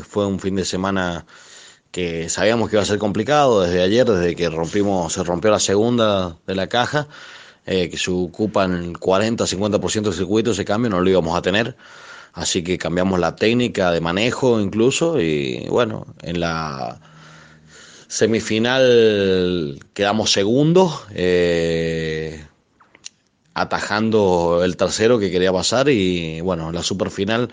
Fue un fin de semana que sabíamos que iba a ser complicado desde ayer, desde que rompimos, se rompió la segunda de la caja, eh, que se ocupan el 40-50% del circuito, ese cambio no lo íbamos a tener. Así que cambiamos la técnica de manejo incluso y bueno, en la semifinal quedamos segundos, eh, atajando el tercero que quería pasar y bueno, en la superfinal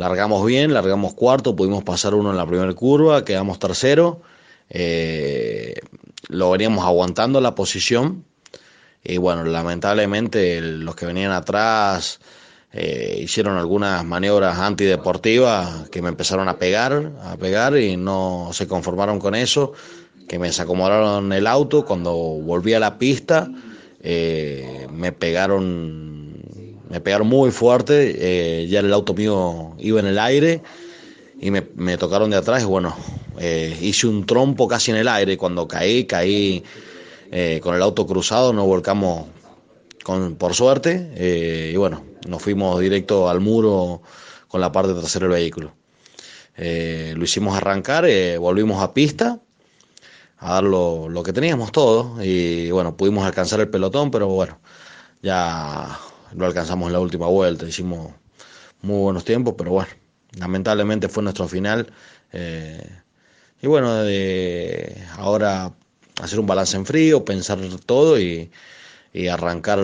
largamos bien, largamos cuarto, pudimos pasar uno en la primera curva, quedamos tercero, eh, lo veníamos aguantando la posición. Y bueno, lamentablemente los que venían atrás eh, hicieron algunas maniobras antideportivas que me empezaron a pegar, a pegar y no se conformaron con eso, que me desacomodaron el auto, cuando volví a la pista eh, me pegaron me pegaron muy fuerte, eh, ya el auto mío iba en el aire y me, tocaron de atrás y bueno, eh, hice un trompo casi en el aire, cuando caí, caí eh, con el auto cruzado, nos volcamos con, por suerte y bueno, nos fuimos directo al muro con la parte trasera del vehículo. lo hicimos arrancar, volvimos a pista a dar lo, lo que teníamos todo y bueno, pudimos alcanzar el pelotón, pero bueno, ya lo alcanzamos en la última vuelta, hicimos muy buenos tiempos, pero bueno, lamentablemente fue nuestro final. Eh, y bueno, de ahora hacer un balance en frío, pensar todo y, arrancar,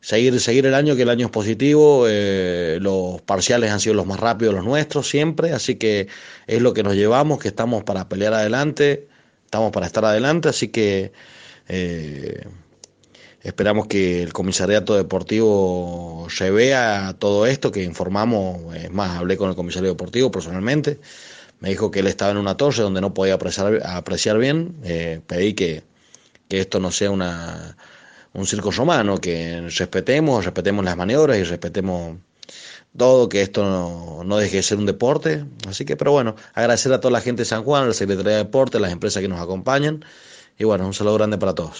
seguir, seguir el año, que el año es positivo, eh, los parciales han sido los más rápidos los nuestros siempre, así que es lo que nos llevamos, que estamos para pelear adelante, estamos para estar adelante, así que... Eh, Esperamos que el comisariato deportivo se vea todo esto que informamos. Es más, hablé con el comisario deportivo personalmente. Me dijo que él estaba en una torre donde no podía apreciar, apreciar bien. Eh, pedí que, que, esto no sea una, un circo romano, que respetemos, respetemos las maniobras y respetemos todo, que esto no, deje de ser un deporte. Así que, pero bueno, agradecer a toda la gente de San Juan, a la Secretaría de Deporte, a las empresas que nos acompañan. Y bueno, un saludo grande para todos.